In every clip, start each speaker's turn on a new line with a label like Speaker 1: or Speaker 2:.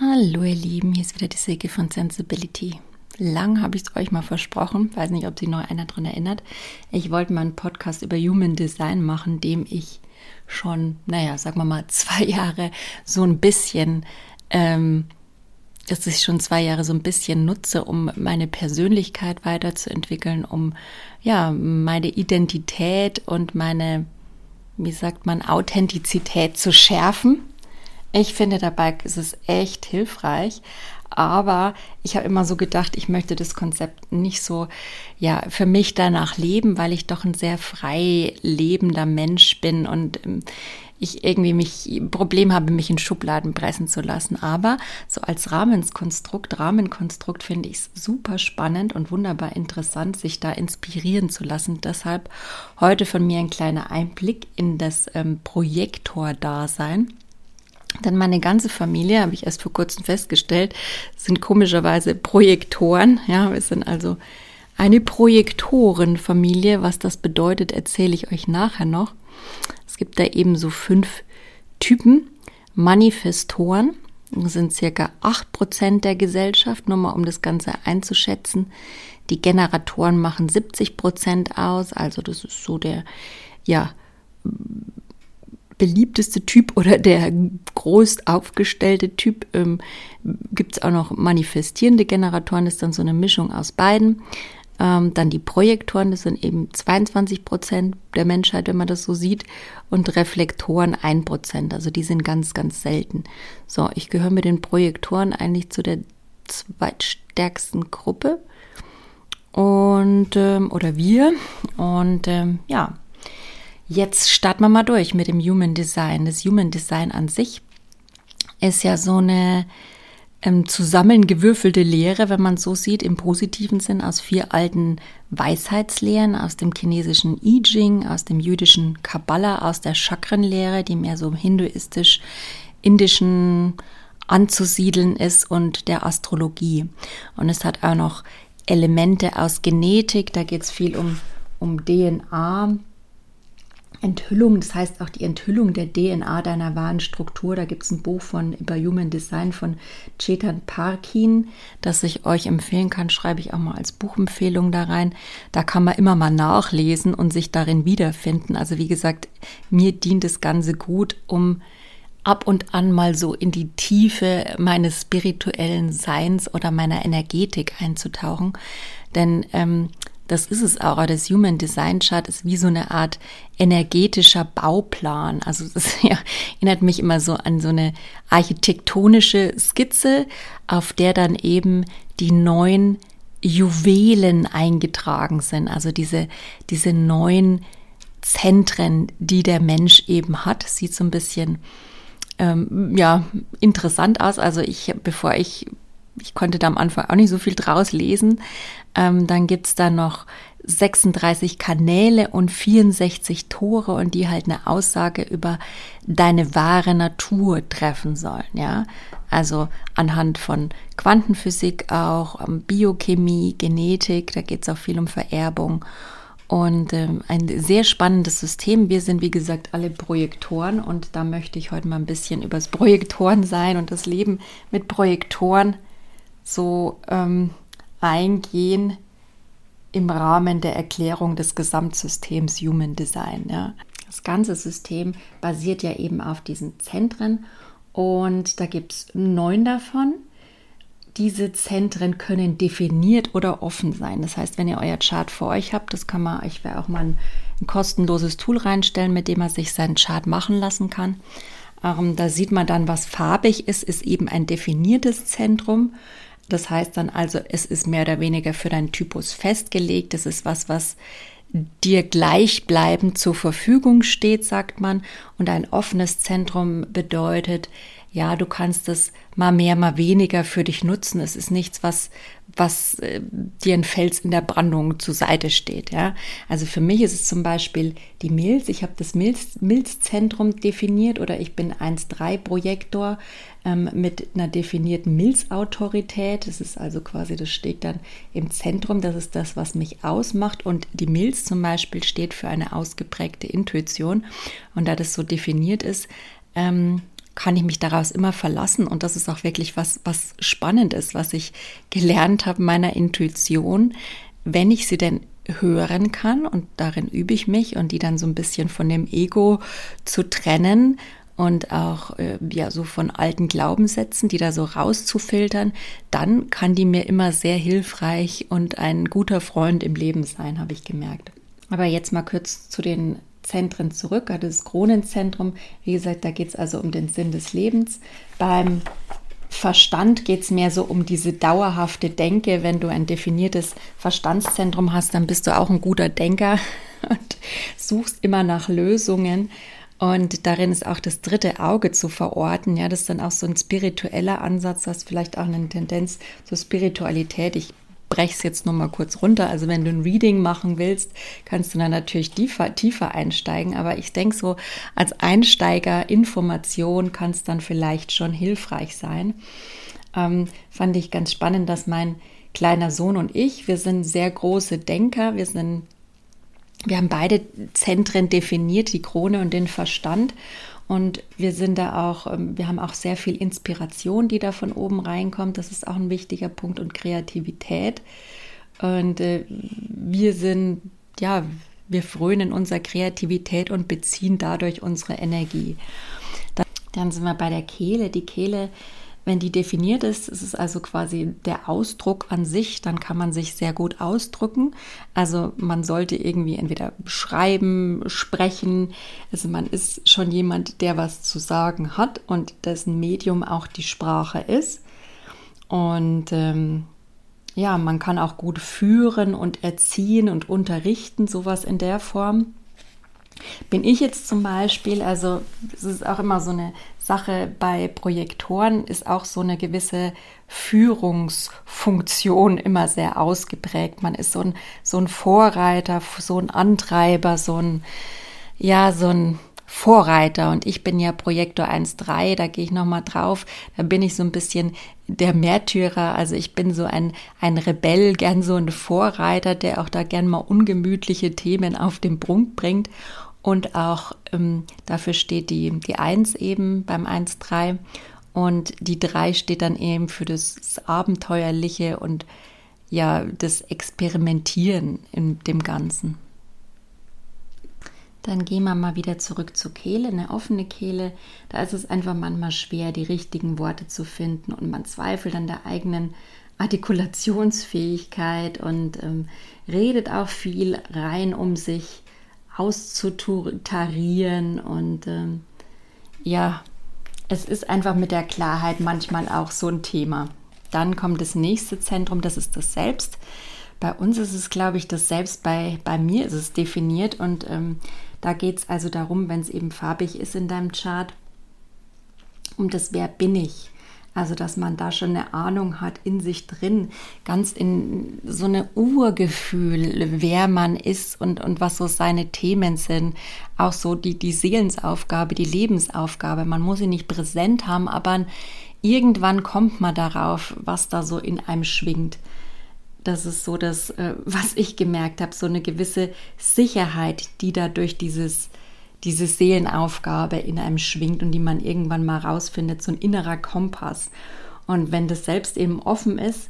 Speaker 1: Hallo ihr Lieben, hier ist wieder die Silke von Sensibility. Lang habe ich es euch mal versprochen, weiß nicht, ob sich noch einer daran erinnert. Ich wollte mal einen Podcast über Human Design machen, dem ich schon, naja, sagen wir mal, zwei Jahre so ein bisschen, ähm, dass ich schon zwei Jahre so ein bisschen nutze, um meine Persönlichkeit weiterzuentwickeln, um ja, meine Identität und meine, wie sagt man, Authentizität zu schärfen ich finde dabei ist es echt hilfreich, aber ich habe immer so gedacht, ich möchte das Konzept nicht so ja für mich danach leben, weil ich doch ein sehr frei lebender Mensch bin und ähm, ich irgendwie mich Problem habe, mich in Schubladen pressen zu lassen. Aber so als Rahmenkonstrukt, Rahmenkonstrukt finde ich es super spannend und wunderbar interessant, sich da inspirieren zu lassen. Deshalb heute von mir ein kleiner Einblick in das ähm, Projektor-Dasein. Denn meine ganze Familie, habe ich erst vor kurzem festgestellt, sind komischerweise Projektoren. Ja, wir sind also eine Projektorenfamilie. Was das bedeutet, erzähle ich euch nachher noch. Es gibt da eben so fünf Typen. Manifestoren sind circa acht Prozent der Gesellschaft, nur mal um das Ganze einzuschätzen. Die Generatoren machen 70 Prozent aus, also das ist so der, ja, beliebteste Typ oder der groß aufgestellte Typ. Ähm, Gibt es auch noch manifestierende Generatoren, das ist dann so eine Mischung aus beiden. Ähm, dann die Projektoren, das sind eben 22 Prozent der Menschheit, wenn man das so sieht. Und Reflektoren 1 Prozent, also die sind ganz, ganz selten. So, ich gehöre mit den Projektoren eigentlich zu der zweitstärksten Gruppe. Und, ähm, oder wir. Und ähm, ja, Jetzt starten wir mal durch mit dem Human Design. Das Human Design an sich ist ja so eine ähm, zusammengewürfelte Lehre, wenn man so sieht, im positiven Sinn aus vier alten Weisheitslehren, aus dem chinesischen I Ching, aus dem jüdischen Kabbalah, aus der Chakrenlehre, die mehr so hinduistisch-indischen anzusiedeln ist und der Astrologie. Und es hat auch noch Elemente aus Genetik, da geht es viel um, um DNA, Enthüllung, das heißt auch die Enthüllung der DNA deiner wahren Struktur. Da gibt es ein Buch von über Human Design von Chetan Parkin, das ich euch empfehlen kann, schreibe ich auch mal als Buchempfehlung da rein. Da kann man immer mal nachlesen und sich darin wiederfinden. Also wie gesagt, mir dient das Ganze gut, um ab und an mal so in die Tiefe meines spirituellen Seins oder meiner Energetik einzutauchen. Denn ähm, das ist es auch. Das Human Design Chart ist wie so eine Art energetischer Bauplan. Also es ja, erinnert mich immer so an so eine architektonische Skizze, auf der dann eben die neuen Juwelen eingetragen sind. Also diese, diese neuen Zentren, die der Mensch eben hat. Sieht so ein bisschen ähm, ja, interessant aus. Also ich, bevor ich ich konnte da am Anfang auch nicht so viel draus lesen. Ähm, dann gibt's da noch 36 Kanäle und 64 Tore und die halt eine Aussage über deine wahre Natur treffen sollen, ja. Also anhand von Quantenphysik auch, ähm, Biochemie, Genetik, da geht's auch viel um Vererbung und ähm, ein sehr spannendes System. Wir sind, wie gesagt, alle Projektoren und da möchte ich heute mal ein bisschen über das Projektoren sein und das Leben mit Projektoren so ähm, eingehen im Rahmen der Erklärung des Gesamtsystems Human Design. Ja. Das ganze System basiert ja eben auf diesen Zentren und da gibt es neun davon. Diese Zentren können definiert oder offen sein. Das heißt, wenn ihr euer Chart vor euch habt, das kann man, ich werde auch mal ein, ein kostenloses Tool reinstellen, mit dem man sich seinen Chart machen lassen kann. Ähm, da sieht man dann, was farbig ist, ist eben ein definiertes Zentrum. Das heißt dann also, es ist mehr oder weniger für deinen Typus festgelegt. Es ist was, was dir gleichbleibend zur Verfügung steht, sagt man. Und ein offenes Zentrum bedeutet, ja, du kannst es mal mehr, mal weniger für dich nutzen. Es ist nichts, was, was äh, dir ein Fels in der Brandung zur Seite steht. Ja? Also für mich ist es zum Beispiel die Milz. Ich habe das Milz, Milzzentrum definiert oder ich bin 1.3-Projektor ähm, mit einer definierten Milzautorität. Das ist also quasi, das steht dann im Zentrum. Das ist das, was mich ausmacht. Und die Milz zum Beispiel steht für eine ausgeprägte Intuition. Und da das so definiert ist, ähm, kann ich mich daraus immer verlassen. Und das ist auch wirklich was, was spannend ist, was ich gelernt habe meiner Intuition, wenn ich sie denn hören kann und darin übe ich mich und die dann so ein bisschen von dem Ego zu trennen und auch äh, ja so von alten Glaubenssätzen, die da so rauszufiltern, dann kann die mir immer sehr hilfreich und ein guter Freund im Leben sein, habe ich gemerkt. Aber jetzt mal kurz zu den Zentren zurück, also das Kronenzentrum. Wie gesagt, da geht es also um den Sinn des Lebens. Beim Verstand geht es mehr so um diese dauerhafte Denke. Wenn du ein definiertes Verstandszentrum hast, dann bist du auch ein guter Denker und suchst immer nach Lösungen. Und darin ist auch das dritte Auge zu verorten. Ja, das ist dann auch so ein spiritueller Ansatz, das vielleicht auch eine Tendenz zur Spiritualität. Ich breche es jetzt nur mal kurz runter. Also wenn du ein Reading machen willst, kannst du dann natürlich tiefer, tiefer einsteigen. Aber ich denke so, als Einsteiger Information kann es dann vielleicht schon hilfreich sein. Ähm, fand ich ganz spannend, dass mein kleiner Sohn und ich, wir sind sehr große Denker, wir sind wir haben beide Zentren definiert, die Krone und den Verstand. Und wir sind da auch, ähm, wir haben auch sehr viel Inspiration, die da von oben reinkommt. Das ist auch ein wichtiger Punkt und Kreativität. Und äh, wir sind, ja, wir frönen unserer Kreativität und beziehen dadurch unsere Energie. Dann sind wir bei der Kehle. Die Kehle wenn die definiert ist, ist es also quasi der Ausdruck an sich, dann kann man sich sehr gut ausdrücken. Also man sollte irgendwie entweder schreiben, sprechen. Also man ist schon jemand, der was zu sagen hat und dessen Medium auch die Sprache ist. Und ähm, ja, man kann auch gut führen und erziehen und unterrichten, sowas in der Form. Bin ich jetzt zum Beispiel, also es ist auch immer so eine Sache bei Projektoren ist auch so eine gewisse Führungsfunktion immer sehr ausgeprägt. Man ist so ein, so ein Vorreiter, so ein Antreiber, so ein, ja, so ein Vorreiter. Und ich bin ja Projektor 1.3, da gehe ich nochmal drauf. Da bin ich so ein bisschen der Märtyrer. Also ich bin so ein, ein Rebell, gern so ein Vorreiter, der auch da gern mal ungemütliche Themen auf den Prunk bringt. Und auch ähm, dafür steht die, die 1 eben beim 1-3. Und die 3 steht dann eben für das Abenteuerliche und ja, das Experimentieren in dem Ganzen. Dann gehen wir mal wieder zurück zur Kehle, eine offene Kehle. Da ist es einfach manchmal schwer, die richtigen Worte zu finden und man zweifelt an der eigenen Artikulationsfähigkeit und ähm, redet auch viel rein um sich auszutarieren und ähm, ja, es ist einfach mit der Klarheit manchmal auch so ein Thema. Dann kommt das nächste Zentrum, das ist das Selbst. Bei uns ist es, glaube ich, das Selbst, bei, bei mir ist es definiert und ähm, da geht es also darum, wenn es eben farbig ist in deinem Chart, um das Wer bin ich. Also, dass man da schon eine Ahnung hat in sich drin, ganz in so eine Urgefühl, wer man ist und, und was so seine Themen sind. Auch so die, die Seelensaufgabe, die Lebensaufgabe. Man muss sie nicht präsent haben, aber irgendwann kommt man darauf, was da so in einem schwingt. Das ist so das, äh, was ich gemerkt habe, so eine gewisse Sicherheit, die da durch dieses diese Seelenaufgabe in einem schwingt und die man irgendwann mal rausfindet, so ein innerer Kompass. Und wenn das selbst eben offen ist,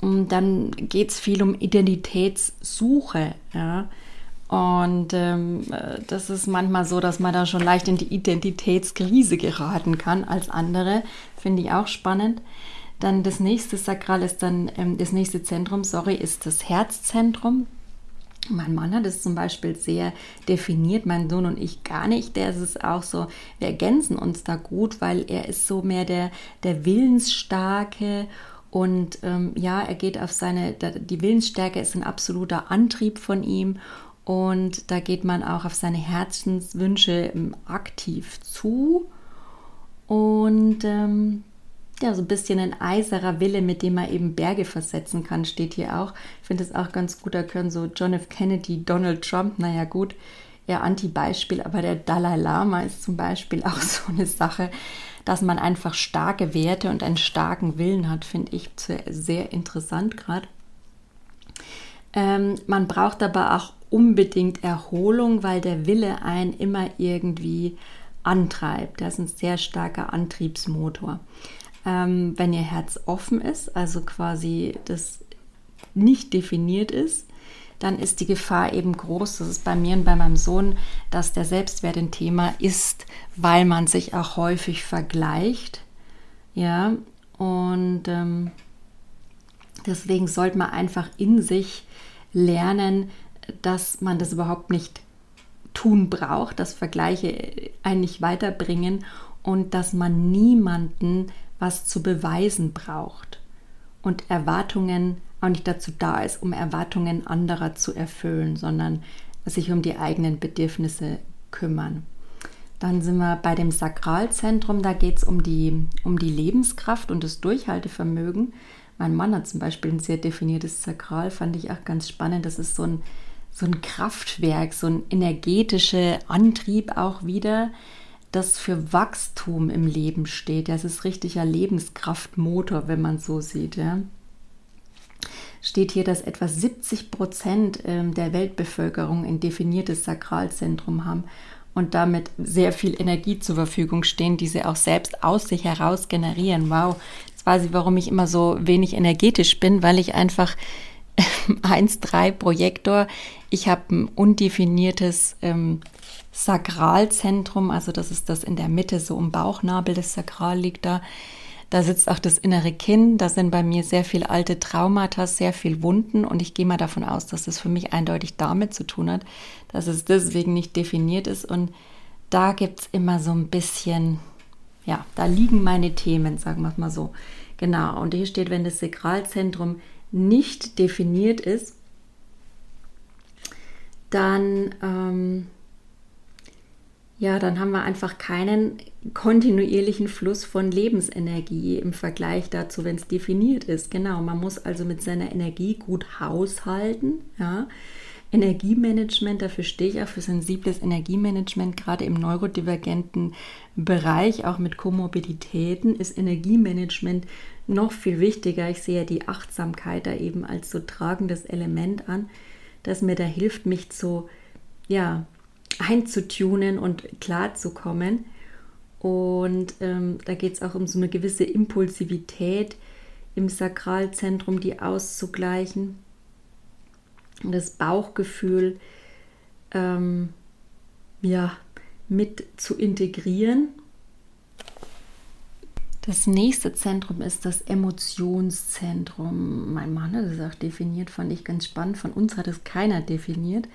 Speaker 1: mm, dann geht es viel um Identitätssuche. Ja? Und ähm, äh, das ist manchmal so, dass man da schon leicht in die Identitätskrise geraten kann als andere. Finde ich auch spannend. Dann das nächste Sakral ist dann, ähm, das nächste Zentrum, sorry, ist das Herzzentrum. Mein Mann hat es zum Beispiel sehr definiert, mein Sohn und ich gar nicht. Der ist es auch so, wir ergänzen uns da gut, weil er ist so mehr der, der Willensstarke und ähm, ja, er geht auf seine, die Willensstärke ist ein absoluter Antrieb von ihm und da geht man auch auf seine Herzenswünsche ähm, aktiv zu und ähm, ja, so ein bisschen ein eiserer Wille, mit dem man eben Berge versetzen kann, steht hier auch. Ich finde es auch ganz gut, da können so John F. Kennedy, Donald Trump, naja gut, eher Anti-Beispiel, aber der Dalai Lama ist zum Beispiel auch so eine Sache, dass man einfach starke Werte und einen starken Willen hat, finde ich sehr interessant gerade. Ähm, man braucht aber auch unbedingt Erholung, weil der Wille einen immer irgendwie antreibt. Das ist ein sehr starker Antriebsmotor. Ähm, wenn ihr Herz offen ist, also quasi das nicht definiert ist, dann ist die Gefahr eben groß, das ist bei mir und bei meinem Sohn, dass der Selbstwert ein Thema ist, weil man sich auch häufig vergleicht. Ja, und ähm, deswegen sollte man einfach in sich lernen, dass man das überhaupt nicht tun braucht, dass Vergleiche einen nicht weiterbringen und dass man niemanden was zu beweisen braucht und Erwartungen auch nicht dazu da ist, um Erwartungen anderer zu erfüllen, sondern sich um die eigenen Bedürfnisse kümmern. Dann sind wir bei dem Sakralzentrum, da geht es um die, um die Lebenskraft und das Durchhaltevermögen. Mein Mann hat zum Beispiel ein sehr definiertes Sakral, fand ich auch ganz spannend. Das ist so ein, so ein Kraftwerk, so ein energetischer Antrieb auch wieder, das für Wachstum im Leben steht. Das ist richtiger Lebenskraftmotor, wenn man so sieht. Ja steht hier, dass etwa 70 Prozent ähm, der Weltbevölkerung ein definiertes Sakralzentrum haben und damit sehr viel Energie zur Verfügung stehen, die sie auch selbst aus sich heraus generieren. Wow, jetzt weiß ich, warum ich immer so wenig energetisch bin, weil ich einfach 1,3 Projektor, ich habe ein undefiniertes ähm, Sakralzentrum, also das ist das in der Mitte, so im Bauchnabel, das Sakral liegt da. Da sitzt auch das innere Kinn, da sind bei mir sehr viele alte Traumata, sehr viel Wunden und ich gehe mal davon aus, dass das für mich eindeutig damit zu tun hat, dass es deswegen nicht definiert ist und da gibt es immer so ein bisschen, ja, da liegen meine Themen, sagen wir es mal so. Genau, und hier steht, wenn das Sakralzentrum nicht definiert ist, dann ähm, ja, dann haben wir einfach keinen kontinuierlichen Fluss von Lebensenergie im Vergleich dazu, wenn es definiert ist. Genau, man muss also mit seiner Energie gut haushalten. Ja. Energiemanagement, dafür stehe ich auch für sensibles Energiemanagement, gerade im neurodivergenten Bereich, auch mit Komorbiditäten, ist Energiemanagement noch viel wichtiger. Ich sehe die Achtsamkeit da eben als so tragendes Element an, das mir da hilft, mich zu, ja, einzutunen und klarzukommen. Und ähm, da geht es auch um so eine gewisse Impulsivität im Sakralzentrum, die auszugleichen. Und das Bauchgefühl ähm, ja, mit zu integrieren. Das nächste Zentrum ist das Emotionszentrum. Mein Mann hat es auch definiert, fand ich ganz spannend. Von uns hat es keiner definiert.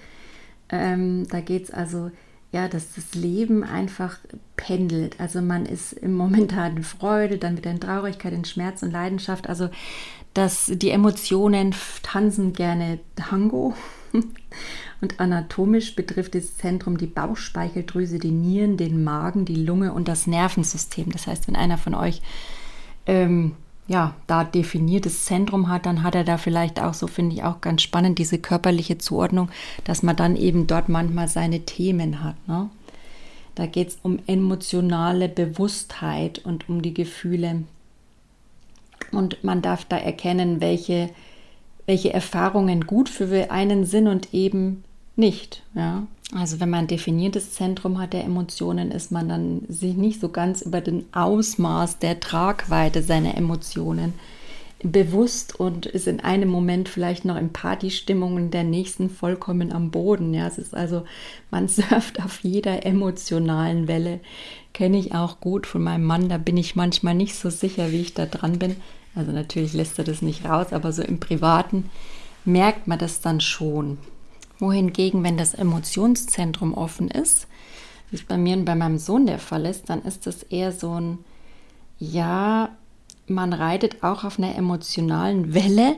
Speaker 1: Ähm, da geht es also, ja, dass das Leben einfach pendelt. Also man ist im momentanen Freude, dann wieder in Traurigkeit, in Schmerz und Leidenschaft. Also dass die Emotionen tanzen gerne Tango. Und anatomisch betrifft das Zentrum die Bauchspeicheldrüse, die Nieren, den Magen, die Lunge und das Nervensystem. Das heißt, wenn einer von euch ähm, ja, da definiertes Zentrum hat, dann hat er da vielleicht auch, so finde ich auch ganz spannend, diese körperliche Zuordnung, dass man dann eben dort manchmal seine Themen hat. Ne? Da geht es um emotionale Bewusstheit und um die Gefühle. Und man darf da erkennen, welche, welche Erfahrungen gut für einen sind und eben nicht. Ja? Also wenn man ein definiertes Zentrum hat der Emotionen, ist man dann sich nicht so ganz über den Ausmaß der Tragweite seiner Emotionen bewusst und ist in einem Moment vielleicht noch in Partystimmung und der nächsten vollkommen am Boden. Ja, es ist also, man surft auf jeder emotionalen Welle. Kenne ich auch gut von meinem Mann. Da bin ich manchmal nicht so sicher, wie ich da dran bin. Also natürlich lässt er das nicht raus, aber so im Privaten merkt man das dann schon wohingegen, wenn das Emotionszentrum offen ist, wie es bei mir und bei meinem Sohn der Fall ist, dann ist es eher so ein, ja, man reitet auch auf einer emotionalen Welle,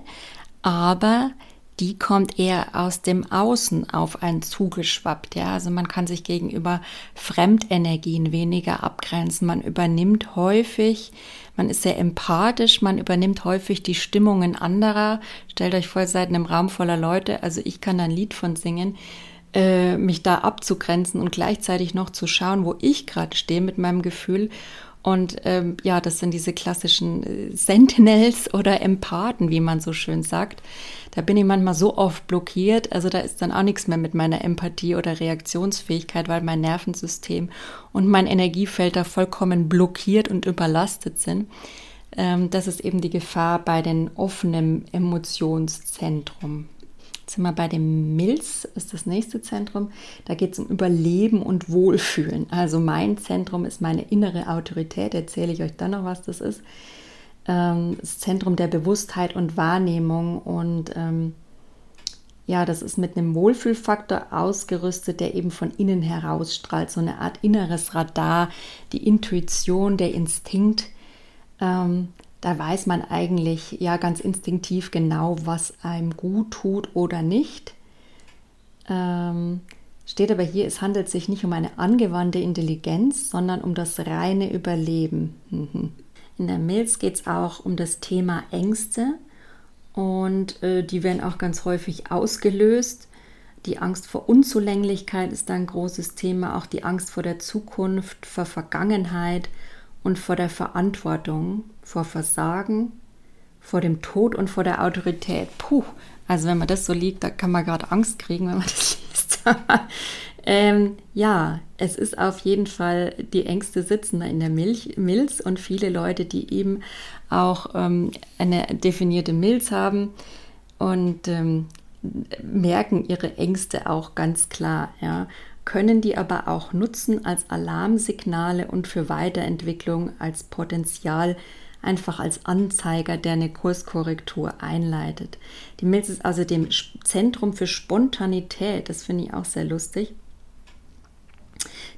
Speaker 1: aber die kommt eher aus dem Außen auf einen zugeschwappt. Ja, also man kann sich gegenüber Fremdenergien weniger abgrenzen. Man übernimmt häufig man ist sehr empathisch, man übernimmt häufig die Stimmungen anderer. Stellt euch vor, seid in einem Raum voller Leute, also ich kann da ein Lied von singen, äh, mich da abzugrenzen und gleichzeitig noch zu schauen, wo ich gerade stehe mit meinem Gefühl Und ähm, ja, das sind diese klassischen äh, Sentinels oder Empathen, wie man so schön sagt. Da bin ich manchmal so oft blockiert. Also da ist dann auch nichts mehr mit meiner Empathie oder Reaktionsfähigkeit, weil mein Nervensystem und mein Energiefeld da vollkommen blockiert und überlastet sind. Ähm, das ist eben die Gefahr bei den offenen Emotionszentrum. Jetzt sind wir bei dem Milz, ist das nächste Zentrum. Da geht es um Überleben und Wohlfühlen. Also mein Zentrum ist meine innere Autorität. Erzähle ich euch dann noch, was das ist. Ähm, das Zentrum der Bewusstheit und Wahrnehmung. Und ähm, ja, das ist mit einem Wohlfühlfaktor ausgerüstet, der eben von innen herausstrahlt. So eine Art inneres Radar, die Intuition, der Instinkt. Da weiß man eigentlich ja ganz instinktiv genau, was einem gut tut oder nicht. Ähm, steht aber hier, es handelt sich nicht um eine angewandte Intelligenz, sondern um das reine Überleben. Mhm. In der Milz geht es auch um das Thema Ängste und äh, die werden auch ganz häufig ausgelöst. Die Angst vor Unzulänglichkeit ist ein großes Thema, auch die Angst vor der Zukunft, vor Vergangenheit und vor der Verantwortung, vor Versagen, vor dem Tod und vor der Autorität. Puh, also wenn man das so liegt, da kann man gerade Angst kriegen, wenn man das liest. ähm, ja, es ist auf jeden Fall, die Ängste sitzen da in der Milch, Milz und viele Leute, die eben auch ähm, eine definierte Milz haben und ähm, merken ihre Ängste auch ganz klar. Ja können die aber auch nutzen als Alarmsignale und für Weiterentwicklung als Potenzial, einfach als Anzeiger, der eine Kurskorrektur einleitet. Die Milz ist also dem Zentrum für Spontanität, das finde ich auch sehr lustig.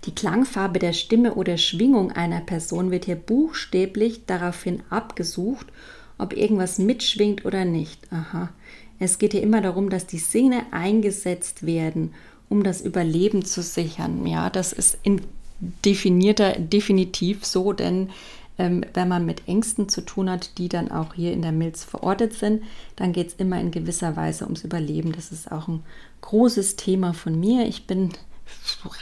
Speaker 1: Die Klangfarbe der Stimme oder Schwingung einer Person wird hier buchstäblich daraufhin abgesucht, ob irgendwas mitschwingt oder nicht. Aha. Es geht hier immer darum, dass die Sinne eingesetzt werden um das Überleben zu sichern. Ja, das ist in definierter, definitiv so, denn wenn man mit Ängsten zu tun hat, die dann auch hier in der Milz verortet sind, dann geht es immer in gewisser Weise ums Überleben. Das ist auch ein großes Thema von mir. Ich bin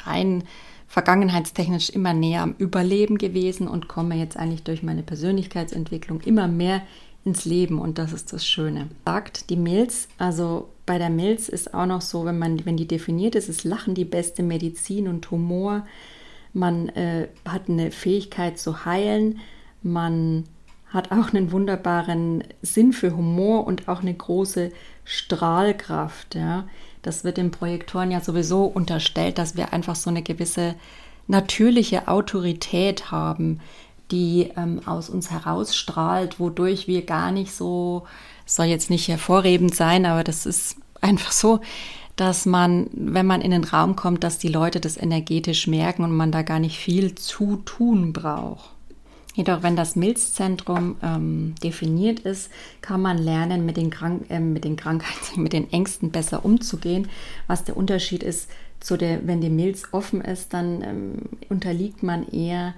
Speaker 1: rein vergangenheitstechnisch immer näher am Überleben gewesen und komme jetzt eigentlich durch meine Persönlichkeitsentwicklung immer mehr ins Leben und das ist das Schöne. Sagt die Milz, also bei der Milz ist auch noch so, wenn man, wenn die definiert ist, ist Lachen die beste Medizin und Humor. Man äh, hat eine Fähigkeit zu heilen. Man hat auch einen wunderbaren Sinn für Humor und auch eine große Strahlkraft. Ja. Das wird den Projektoren ja sowieso unterstellt, dass wir einfach so eine gewisse natürliche Autorität haben, die ähm, aus uns herausstrahlt, wodurch wir gar nicht so soll jetzt nicht hervorrebend sein, aber das ist einfach so, dass man, wenn man in den Raum kommt, dass die Leute das energetisch merken und man da gar nicht viel zu tun braucht. Jedoch, wenn das Milzzentrum ähm, definiert ist, kann man lernen, mit den, Krank äh, mit den Krankheiten, mit den Ängsten besser umzugehen. Was der Unterschied ist, zu der, wenn die Milz offen ist, dann ähm, unterliegt man eher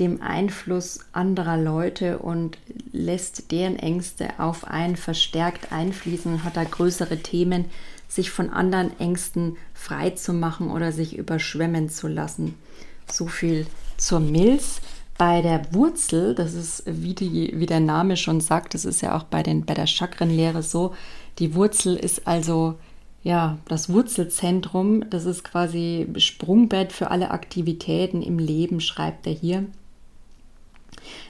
Speaker 1: dem Einfluss anderer Leute und lässt deren Ängste auf einen verstärkt einfließen hat da größere Themen, sich von anderen Ängsten frei zu machen oder sich überschwemmen zu lassen. So viel zur Milz. Bei der Wurzel, das ist wie, die, wie der Name schon sagt, das ist ja auch bei, den, bei der Chakrenlehre so, die Wurzel ist also ja, das Wurzelzentrum, das ist quasi Sprungbett für alle Aktivitäten im Leben, schreibt er hier.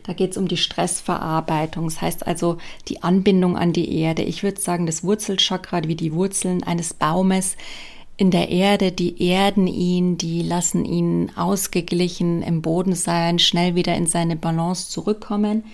Speaker 1: Da geht es um die Stressverarbeitung, das heißt also die Anbindung an die Erde. Ich würde sagen, das Wurzelchakra wie die Wurzeln eines Baumes in der Erde, die erden ihn, die lassen ihn ausgeglichen im Boden sein, schnell wieder in seine Balance zurückkommen.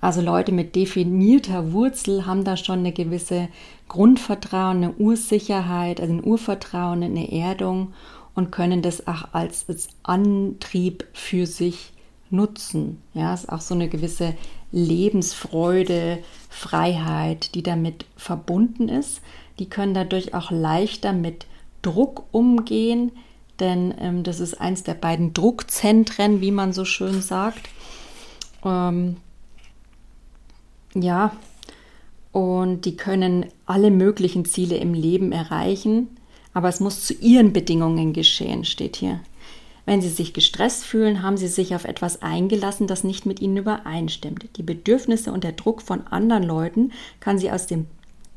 Speaker 1: Also Leute mit definierter Wurzel haben da schon eine gewisse Grundvertrauen, eine Ursicherheit, also ein Urvertrauen, eine Erdung und können das auch als, als Antrieb für sich nutzen. Ja, es ist auch so eine gewisse Lebensfreude, Freiheit, die damit verbunden ist. Die können dadurch auch leichter mit Druck umgehen, denn ähm, das ist eins der beiden Druckzentren, wie man so schön sagt. Ähm, ja, und die können alle möglichen Ziele im Leben erreichen, aber es muss zu ihren Bedingungen geschehen, steht hier. Wenn Sie sich gestresst fühlen, haben Sie sich auf etwas eingelassen, das nicht mit Ihnen übereinstimmt. Die Bedürfnisse und der Druck von anderen Leuten kann Sie aus dem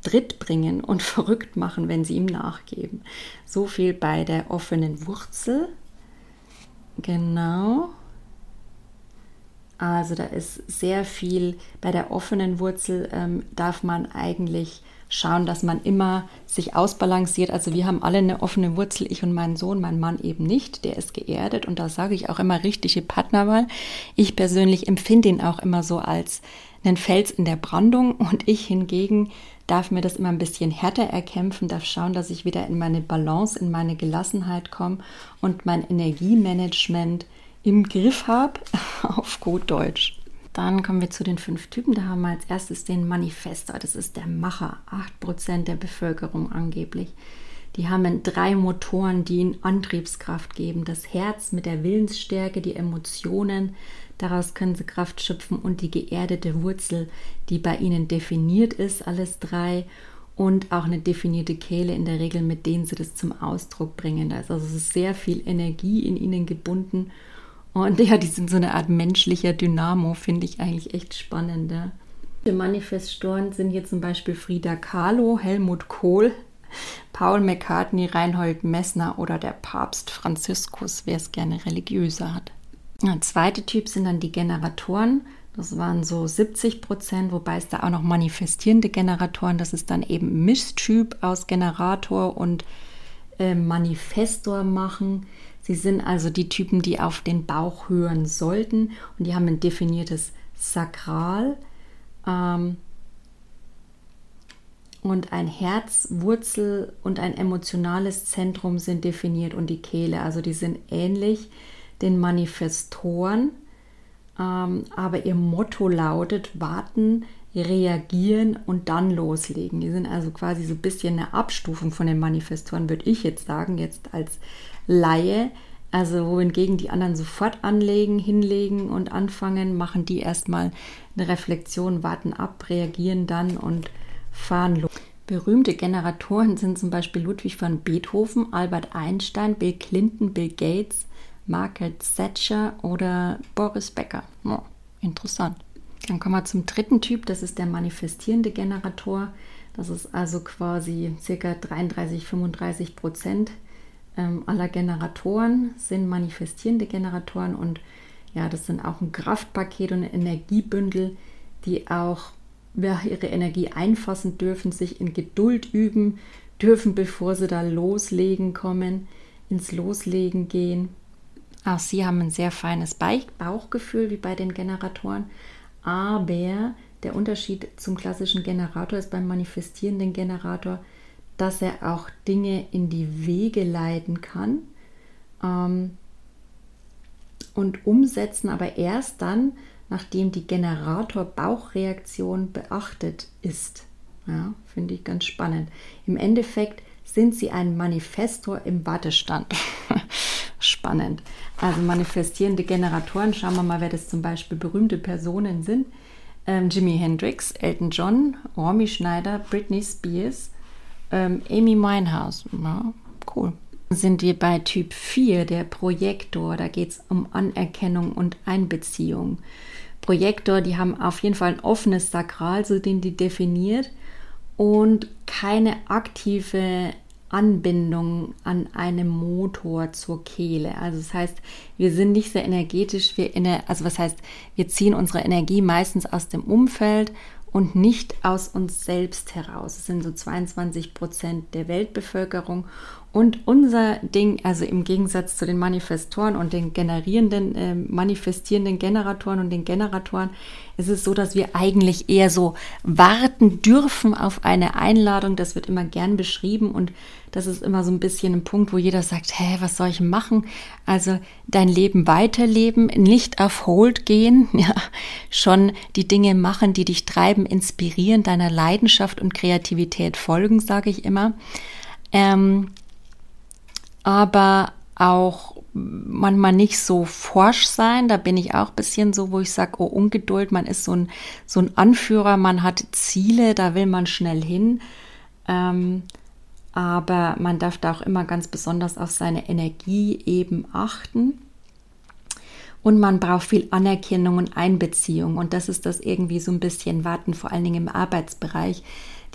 Speaker 1: Dritt bringen und verrückt machen, wenn Sie ihm nachgeben. So viel bei der offenen Wurzel. Genau. Also da ist sehr viel bei der offenen Wurzel ähm, darf man eigentlich schauen, dass man immer sich ausbalanciert. Also wir haben alle eine offene Wurzel, ich und mein Sohn, mein Mann eben nicht. Der ist geerdet und da sage ich auch immer richtige Partnerwahl. Ich persönlich empfinde ihn auch immer so als einen Fels in der Brandung und ich hingegen darf mir das immer ein bisschen härter erkämpfen, darf schauen, dass ich wieder in meine Balance, in meine Gelassenheit komme und mein Energiemanagement im Griff habe, auf gut Deutsch. Dann kommen wir zu den fünf Typen. Da haben wir als erstes den Manifestor. Das ist der Macher. 8% der Bevölkerung angeblich. Die haben drei Motoren, die ihnen Antriebskraft geben. Das Herz mit der Willensstärke, die Emotionen, daraus können sie Kraft schöpfen und die geerdete Wurzel, die bei ihnen definiert ist, alles drei. Und auch eine definierte Kehle in der Regel, mit denen sie das zum Ausdruck bringen. Da ist also sehr viel Energie in ihnen gebunden und ja, die sind so eine Art menschlicher Dynamo, finde ich eigentlich echt spannend. Die Manifestoren sind hier zum Beispiel Frida Kahlo, Helmut Kohl, Paul McCartney, Reinhold Messner oder der Papst Franziskus, wer es gerne religiöser hat. Der zweite Typ sind dann die Generatoren. Das waren so 70 Prozent, wobei es da auch noch manifestierende Generatoren, das ist dann eben Mischtyp aus Generator und äh, Manifestor machen. Sie sind also die Typen, die auf den Bauch hören sollten und die haben ein definiertes Sakral ähm, und ein Herz, Wurzel und ein emotionales Zentrum sind definiert und die Kehle, also die sind ähnlich den Manifestoren, ähm, aber ihr Motto lautet warten, reagieren und dann loslegen. Die sind also quasi so ein bisschen eine Abstufung von den Manifestoren, würde ich jetzt sagen, jetzt als Laie. Also wohingegen die anderen sofort anlegen, hinlegen und anfangen, machen die erstmal eine Reflexion, warten ab, reagieren dann und fahren los. Berühmte Generatoren sind zum Beispiel Ludwig van Beethoven, Albert Einstein, Bill Clinton, Bill Gates, Margaret Thatcher oder Boris Becker. Oh, interessant. Dann kommen wir zum dritten Typ, das ist der manifestierende Generator. Das ist also quasi ca. 33, 35 Prozent ähm, aller Generatoren sind manifestierende Generatoren und ja, das sind auch ein Kraftpaket und ein Energiebündel, die auch ja, ihre Energie einfassen dürfen, sich in Geduld üben dürfen, bevor sie da loslegen kommen, ins Loslegen gehen. Auch sie haben ein sehr feines Bauchgefühl wie bei den Generatoren, aber der Unterschied zum klassischen Generator ist beim manifestierenden Generator, dass er auch Dinge in die Wege leiten kann ähm, und umsetzen, aber erst dann, nachdem die Generator-Bauchreaktion beachtet ist. Ja, finde ich ganz spannend. Im Endeffekt sind sie ein Manifestor im Wartestand. spannend. Also manifestierende Generatoren, schauen wir mal, wer das zum Beispiel berühmte Personen sind. Ähm, Jimi Hendrix, Elton John, Romy Schneider, Britney Spears, ähm, Amy Winehouse. Ja, cool. Sind wir bei Typ 4, der Projektor. Da geht es um Anerkennung und Einbeziehung. Projektor, die haben auf jeden Fall ein offenes Sakral, so den die definiert, und keine aktive Anbindung an einem Motor zur Kehle. Also das heißt, wir sind nicht sehr energetisch, wir inne, also was heißt, wir ziehen unsere Energie meistens aus dem Umfeld und nicht aus uns selbst heraus. Es sind so 22 Prozent der Weltbevölkerung. Und unser Ding, also im Gegensatz zu den Manifestoren und den generierenden, äh, manifestierenden Generatoren und den Generatoren, ist es so, dass wir eigentlich eher so warten dürfen auf eine Einladung. Das wird immer gern beschrieben und das ist immer so ein bisschen ein Punkt, wo jeder sagt, hä, was soll ich machen? Also dein Leben weiterleben, nicht auf Hold gehen, ja, schon die Dinge machen, die dich treiben, inspirieren, deiner Leidenschaft und Kreativität folgen, sage ich immer. Ähm, aber auch manchmal nicht so forsch sein. Da bin ich auch ein bisschen so, wo ich sage, oh, Ungeduld, man ist so ein, so ein Anführer, man hat Ziele, da will man schnell hin. Ähm, aber man darf da auch immer ganz besonders auf seine Energie eben achten. Und man braucht viel Anerkennung und Einbeziehung. Und das ist das irgendwie so ein bisschen warten, vor allen Dingen im Arbeitsbereich.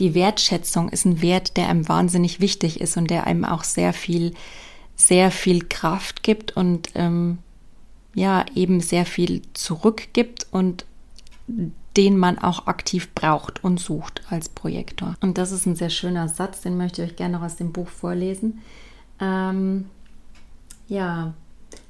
Speaker 1: Die Wertschätzung ist ein Wert, der einem wahnsinnig wichtig ist und der einem auch sehr viel, sehr viel Kraft gibt und ähm, ja, eben sehr viel zurückgibt und den man auch aktiv braucht und sucht als Projektor. Und das ist ein sehr schöner Satz, den möchte ich euch gerne noch aus dem Buch vorlesen. Ähm, ja,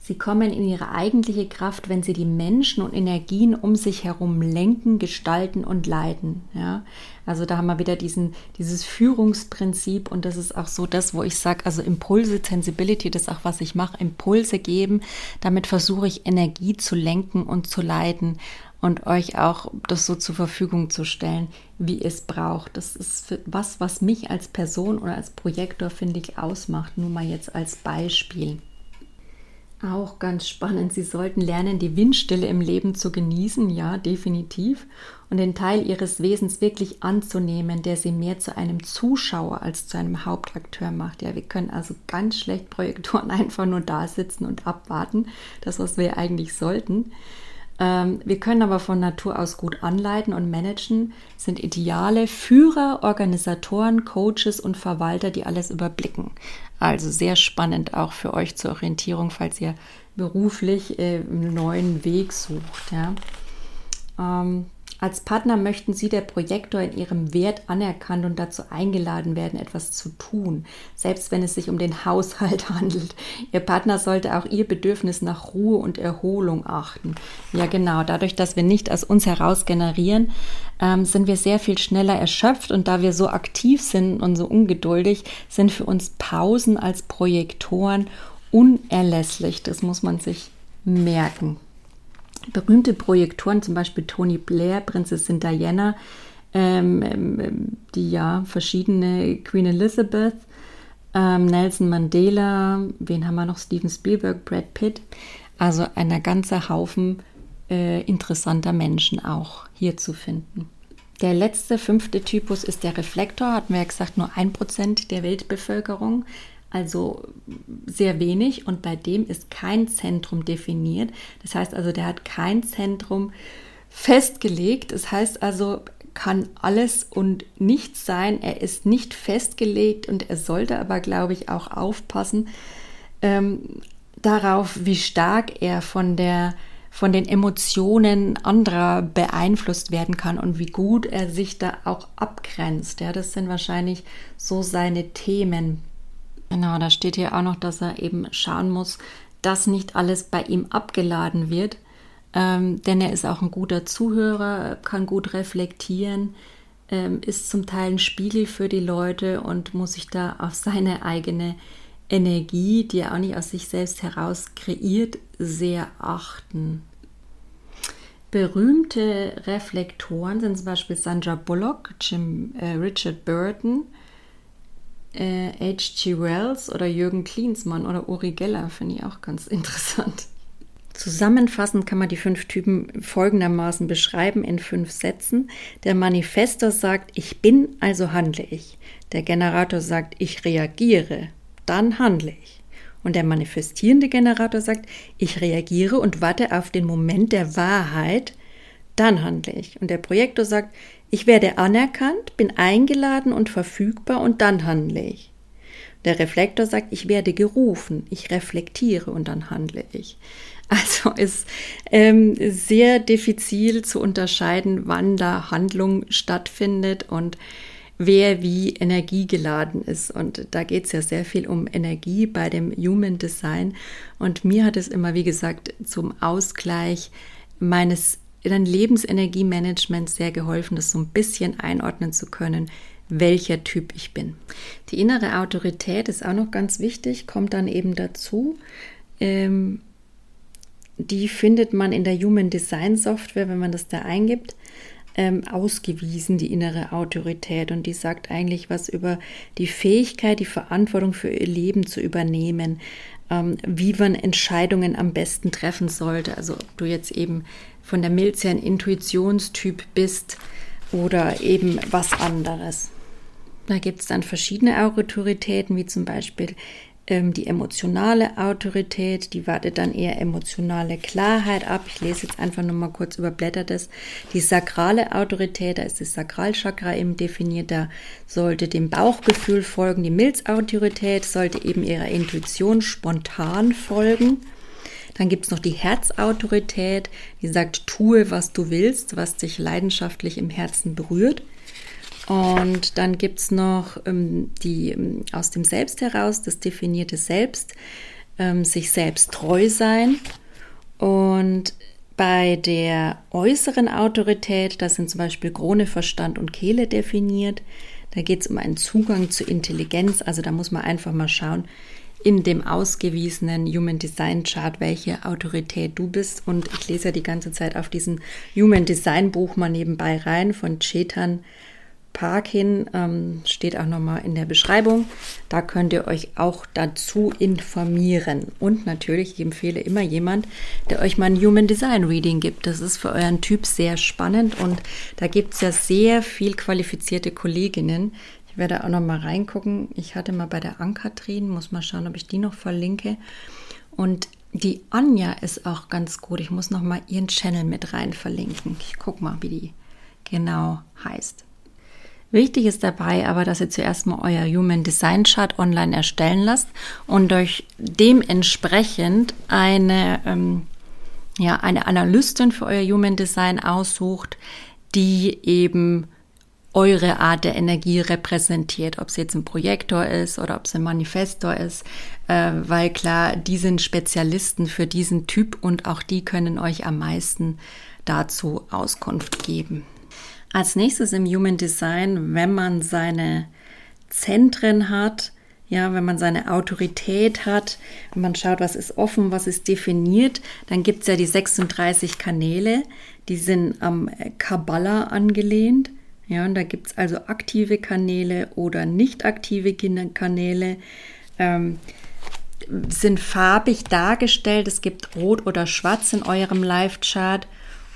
Speaker 1: sie kommen in ihre eigentliche Kraft, wenn sie die Menschen und Energien um sich herum lenken, gestalten und leiten. Ja, also da haben wir wieder diesen, dieses Führungsprinzip und das ist auch so das, wo ich sage, also Impulse, Sensibility, das ist auch was ich mache, Impulse geben. Damit versuche ich Energie zu lenken und zu leiten und euch auch das so zur Verfügung zu stellen, wie es braucht. Das ist was, was mich als Person oder als Projektor, finde ich, ausmacht. Nur mal jetzt als Beispiel. Auch ganz spannend. Sie sollten lernen, die Windstille im Leben zu genießen, ja, definitiv. Und den Teil ihres Wesens wirklich anzunehmen, der sie mehr zu einem Zuschauer als zu einem Hauptakteur macht. Ja, wir können also ganz schlecht Projektoren einfach nur da sitzen und abwarten. Das, was wir eigentlich sollten. Ähm, wir können aber von Natur aus gut anleiten und managen, sind ideale Führer, Organisatoren, Coaches und Verwalter, die alles überblicken. Also sehr spannend auch für euch zur Orientierung, falls ihr beruflich äh, einen neuen Weg sucht. Ja. Ähm, als Partner möchten Sie der Projektor in Ihrem Wert anerkannt und dazu eingeladen werden, etwas zu tun, selbst wenn es sich um den Haushalt handelt. Ihr Partner sollte auch Ihr Bedürfnis nach Ruhe und Erholung achten. Ja, genau. Dadurch, dass wir nicht aus uns heraus generieren, ähm, sind wir sehr viel schneller erschöpft und da wir so aktiv sind und so ungeduldig, sind für uns Pausen als Projektoren unerlässlich. Das muss man sich merken berühmte Projektoren, zum Beispiel Tony Blair, Prinzessin Diana, ähm, ähm, die ja verschiedene Queen Elizabeth, ähm, Nelson Mandela, wen haben wir noch? Steven Spielberg, Brad Pitt. Also ein ganzer Haufen äh, interessanter Menschen auch hier zu finden. Der letzte, fünfte Typus ist der Reflektor, hatten wir ja gesagt, nur ein Prozent der Weltbevölkerung also sehr wenig und bei dem ist kein Zentrum definiert. Das heißt also, der hat kein Zentrum festgelegt. Das heißt also, kann alles und nichts sein. Er ist nicht festgelegt und er sollte aber, glaube ich, auch aufpassen ähm, darauf, wie stark er von der von den Emotionen anderer beeinflusst werden kann und wie gut er sich da auch abgrenzt. Ja, das sind wahrscheinlich so seine Themen. Genau, da steht hier auch noch, dass er eben schauen muss, dass nicht alles bei ihm abgeladen wird, ähm, denn er ist auch ein guter Zuhörer, kann gut reflektieren, ähm, ist zum Teil ein Spiegel für die Leute und muss sich da auf seine eigene Energie, die er auch nicht aus sich selbst heraus kreiert, sehr achten. Berühmte Reflektoren sind zum Beispiel Sandra Bullock, Jim, äh, Richard Burton, äh, H.G. Wells oder Jürgen Klinsmann oder Uri Geller finde ich auch ganz interessant. Zusammenfassend kann man die fünf Typen folgendermaßen beschreiben in fünf Sätzen. Der Manifestor sagt, ich bin, also handle ich. Der Generator sagt, ich reagiere, dann handle ich. Und der manifestierende Generator sagt, ich reagiere und warte auf den Moment der Wahrheit, dann handle ich. Und der Projektor sagt, ich werde anerkannt, bin eingeladen und verfügbar und dann handle ich. Der Reflektor sagt, ich werde gerufen, ich reflektiere und dann handle ich. Also ist ähm, sehr diffizil zu unterscheiden, wann da Handlung stattfindet und wer wie energiegeladen ist. Und da geht es ja sehr viel um Energie bei dem Human Design. Und mir hat es immer, wie gesagt, zum Ausgleich meines dein Lebensenergiemanagement sehr geholfen, das so ein bisschen einordnen zu können, welcher Typ ich bin. Die innere Autorität ist auch noch ganz wichtig, kommt dann eben dazu. Ähm, die findet man in der Human Design Software, wenn man das da eingibt, ähm, ausgewiesen, die innere Autorität. Und die sagt eigentlich was über die Fähigkeit, die Verantwortung für ihr Leben zu übernehmen, ähm, wie man Entscheidungen am besten treffen sollte. Also ob du jetzt eben von der Milz her ein Intuitionstyp bist oder eben was anderes. Da gibt es dann verschiedene Autoritäten, wie zum Beispiel ähm, die emotionale Autorität, die wartet dann eher emotionale Klarheit ab. Ich lese jetzt einfach nur mal kurz überblättert das. Die sakrale Autorität, da ist das Sakralchakra eben definiert, da sollte dem Bauchgefühl folgen. Die Milzautorität sollte eben ihrer Intuition spontan folgen. Dann gibt es noch die Herzautorität, die sagt, tue, was du willst, was dich leidenschaftlich im Herzen berührt. Und dann gibt es noch ähm, die ähm, aus dem Selbst heraus, das definierte Selbst, ähm, sich selbst treu sein. Und bei der äußeren Autorität, das sind zum Beispiel Krone, Verstand und Kehle definiert. Da geht es um einen Zugang zur Intelligenz. Also da muss man einfach mal schauen, in dem ausgewiesenen Human Design Chart, welche Autorität du bist. Und ich lese ja die ganze Zeit auf diesen Human Design Buch mal nebenbei rein von Chetan Parkin, ähm, steht auch nochmal in der Beschreibung. Da könnt ihr euch auch dazu informieren. Und natürlich, ich empfehle immer jemand, der euch mal ein Human Design Reading gibt. Das ist für euren Typ sehr spannend und da gibt es ja sehr viel qualifizierte Kolleginnen. Ich werde auch nochmal reingucken. Ich hatte mal bei der Ankatrin, muss mal schauen, ob ich die noch verlinke. Und die Anja ist auch ganz gut. Ich muss nochmal ihren Channel mit rein verlinken. Ich gucke mal, wie die genau heißt. Wichtig ist dabei aber, dass ihr zuerst mal euer Human Design Chart online erstellen lasst und euch dementsprechend eine, ähm, ja, eine Analystin für euer Human Design aussucht, die eben eure Art der Energie repräsentiert, ob es jetzt ein Projektor ist oder ob es ein Manifestor ist, äh, weil klar, die sind Spezialisten für diesen Typ und auch die können euch am meisten dazu Auskunft geben. Als nächstes im Human Design, wenn man seine Zentren hat, ja, wenn man seine Autorität hat, wenn man schaut, was ist offen, was ist definiert, dann gibt es ja die 36 Kanäle, die sind am Kabbalah angelehnt. Ja, und da gibt es also aktive Kanäle oder nicht aktive Kanäle. Ähm, sind farbig dargestellt. Es gibt Rot oder Schwarz in eurem Live-Chart.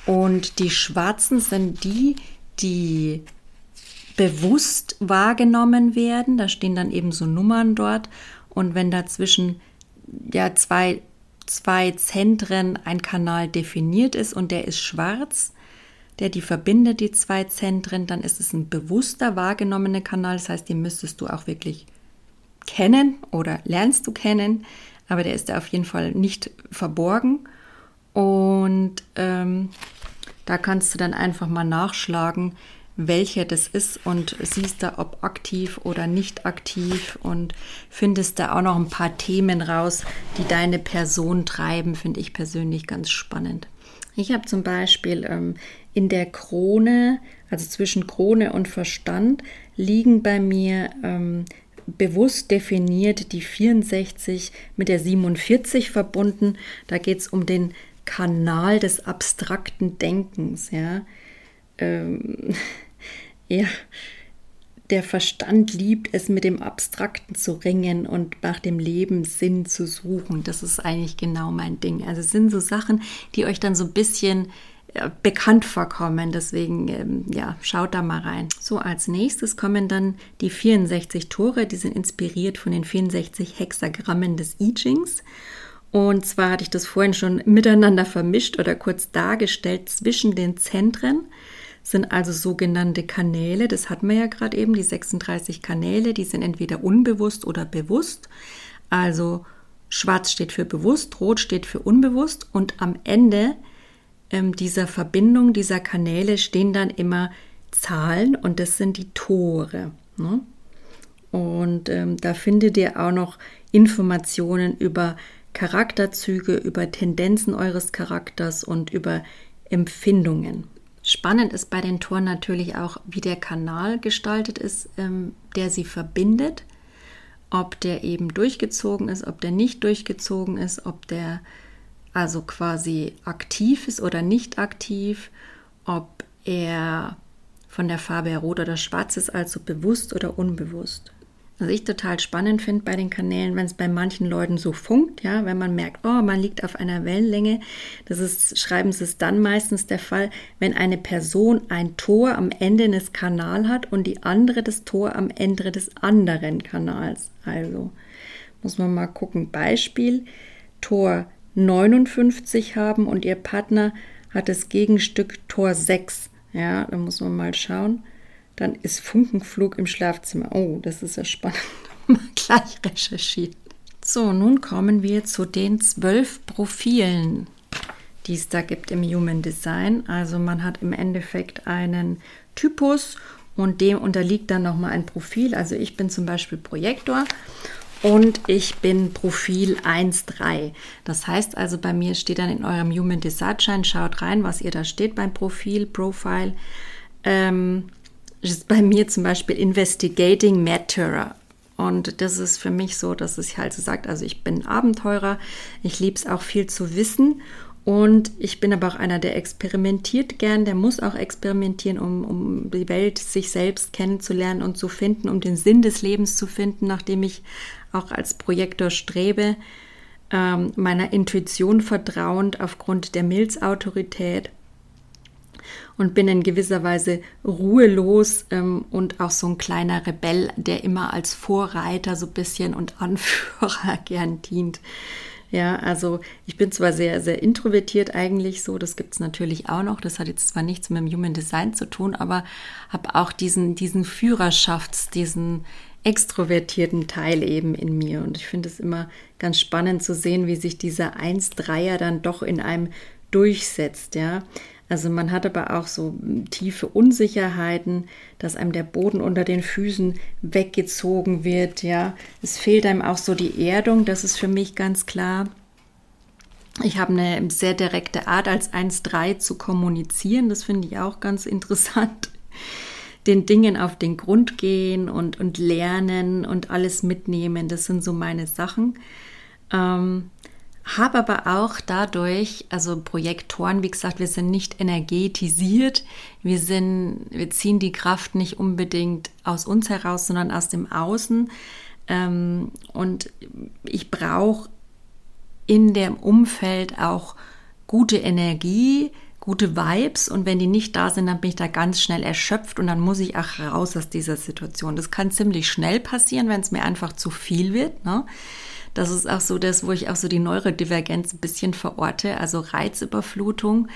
Speaker 1: Und die Schwarzen sind die, die bewusst wahrgenommen werden. Da stehen dann eben so Nummern dort. Und wenn dazwischen ja zwei, zwei Zentren ein Kanal definiert ist und der ist schwarz, der die verbindet, die zwei Zentren, dann ist es ein bewusster wahrgenommener Kanal. Das heißt, den müsstest du auch wirklich kennen oder lernst du kennen, aber der ist da auf jeden Fall nicht verborgen. Und ähm, da kannst du dann einfach mal nachschlagen, welcher das ist und siehst da, ob aktiv oder nicht aktiv und findest da auch noch ein paar Themen raus, die deine Person treiben, finde ich persönlich ganz spannend. Ich habe zum Beispiel ähm, in der Krone, also zwischen Krone und Verstand, liegen bei mir ähm, bewusst definiert die 64 mit der 47 verbunden. Da geht es um den Kanal des abstrakten Denkens, ja. Ähm, ja, der Verstand liebt es, mit dem Abstrakten zu ringen und nach dem Leben Sinn zu suchen. Das ist eigentlich genau mein Ding. Also sind so Sachen, die euch dann so ein bisschen bekannt vorkommen. Deswegen, ähm, ja, schaut da mal rein. So, als nächstes kommen dann die 64 Tore. Die sind inspiriert von den 64 Hexagrammen des I Chings. Und zwar hatte ich das vorhin schon miteinander vermischt oder kurz dargestellt. Zwischen den Zentren sind also sogenannte Kanäle. Das hatten wir ja gerade eben, die 36 Kanäle. Die sind entweder unbewusst oder bewusst. Also schwarz steht für bewusst, rot steht für unbewusst. Und am Ende ähm, dieser Verbindung, dieser Kanäle stehen dann immer Zahlen und das sind die Tore. Ne? Und ähm, da findet ihr auch noch Informationen über Charakterzüge, über Tendenzen eures Charakters und über Empfindungen. Spannend ist bei den Toren natürlich auch, wie der Kanal gestaltet ist, ähm, der sie verbindet. Ob der eben durchgezogen ist, ob der nicht durchgezogen ist, ob der also quasi aktiv ist oder nicht aktiv, ob er von der Farbe rot oder schwarz ist, also bewusst oder unbewusst. Was ich total spannend finde bei den Kanälen, wenn es bei manchen Leuten so funkt, ja, wenn man merkt, oh, man liegt auf einer Wellenlänge, das ist, schreiben sie es dann meistens der Fall, wenn eine Person ein Tor am Ende eines Kanals hat und die andere das Tor am Ende des anderen Kanals. Also muss man mal gucken. Beispiel, Tor 59 haben und ihr Partner hat das Gegenstück Tor 6. Ja, da muss man mal schauen. Dann ist Funkenflug im Schlafzimmer. Oh, das ist ja spannend. Mal gleich recherchiert. So, nun kommen wir zu den zwölf Profilen, die es da gibt im Human Design. Also man hat im Endeffekt einen Typus und dem unterliegt dann nochmal ein Profil. Also ich bin zum Beispiel Projektor und ich bin Profil 1.3. Das heißt also, bei mir steht dann in eurem Human Design Schein, schaut rein, was ihr da steht beim Profil, Profile. Ähm, ist bei mir zum Beispiel Investigating Matter. Und das ist für mich so, dass es halt so sagt, also ich bin Abenteurer, ich liebe es auch viel zu wissen und ich bin aber auch einer, der experimentiert gern, der muss auch experimentieren, um, um die Welt, sich selbst kennenzulernen und zu finden, um den Sinn des Lebens zu finden, nachdem ich auch als Projektor strebe, ähm, meiner Intuition vertrauend aufgrund der Milzautorität und bin in gewisser Weise ruhelos ähm, und auch so ein kleiner Rebell, der immer als Vorreiter so ein bisschen und Anführer gern dient. Ja, also ich bin zwar sehr, sehr introvertiert eigentlich so, das gibt es natürlich auch noch. Das hat jetzt zwar nichts mit dem Human Design zu tun, aber habe auch diesen, diesen Führerschafts-, diesen extrovertierten Teil eben in mir. Und ich finde es immer ganz spannend zu sehen, wie sich dieser 1-3er dann doch in einem durchsetzt, ja. Also man hat aber auch so tiefe Unsicherheiten, dass einem der Boden unter den Füßen weggezogen wird, ja. Es fehlt einem auch so die Erdung, das ist für mich ganz klar. Ich habe eine sehr direkte Art, als 1-3 zu kommunizieren. Das finde ich auch ganz interessant. Den Dingen auf den Grund gehen und, und lernen und alles mitnehmen, das sind so meine Sachen. Ähm, habe aber auch dadurch, also Projektoren, wie gesagt, wir sind nicht energetisiert, wir sind, wir ziehen die Kraft nicht unbedingt aus uns heraus, sondern aus dem Außen. Ähm, und ich brauche in dem Umfeld auch gute Energie, gute Vibes und wenn die nicht da sind, dann bin ich da ganz schnell erschöpft und dann muss ich auch raus aus dieser Situation. Das kann ziemlich schnell passieren, wenn es mir einfach zu viel wird. Ne? Das ist auch so das, wo ich auch so die Neurodivergenz ein bisschen verorte, also Reizüberflutung.